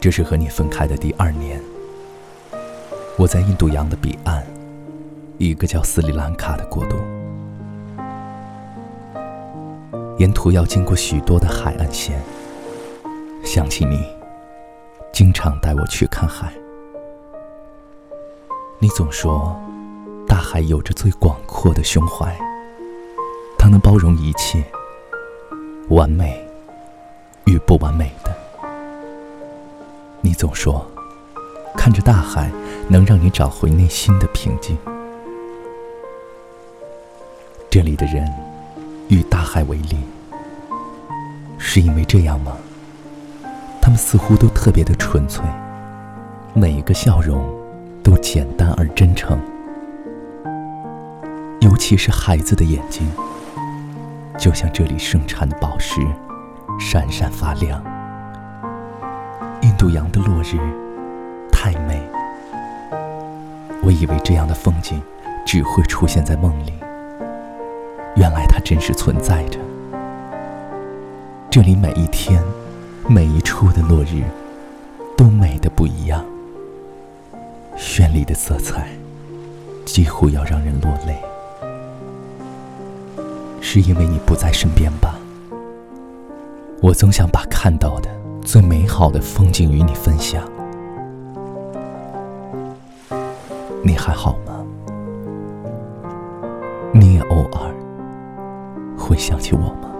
这是和你分开的第二年，我在印度洋的彼岸，一个叫斯里兰卡的国度，沿途要经过许多的海岸线。想起你，经常带我去看海，你总说，大海有着最广阔的胸怀，它能包容一切，完美与不完美的。你总说，看着大海能让你找回内心的平静。这里的人与大海为邻，是因为这样吗？他们似乎都特别的纯粹，每一个笑容都简单而真诚，尤其是孩子的眼睛，就像这里盛产的宝石，闪闪发亮。印度洋的落日太美，我以为这样的风景只会出现在梦里，原来它真实存在着。这里每一天、每一处的落日都美得不一样，绚丽的色彩几乎要让人落泪，是因为你不在身边吧？我总想把看到的。最美好的风景与你分享，你还好吗？你也偶尔会想起我吗？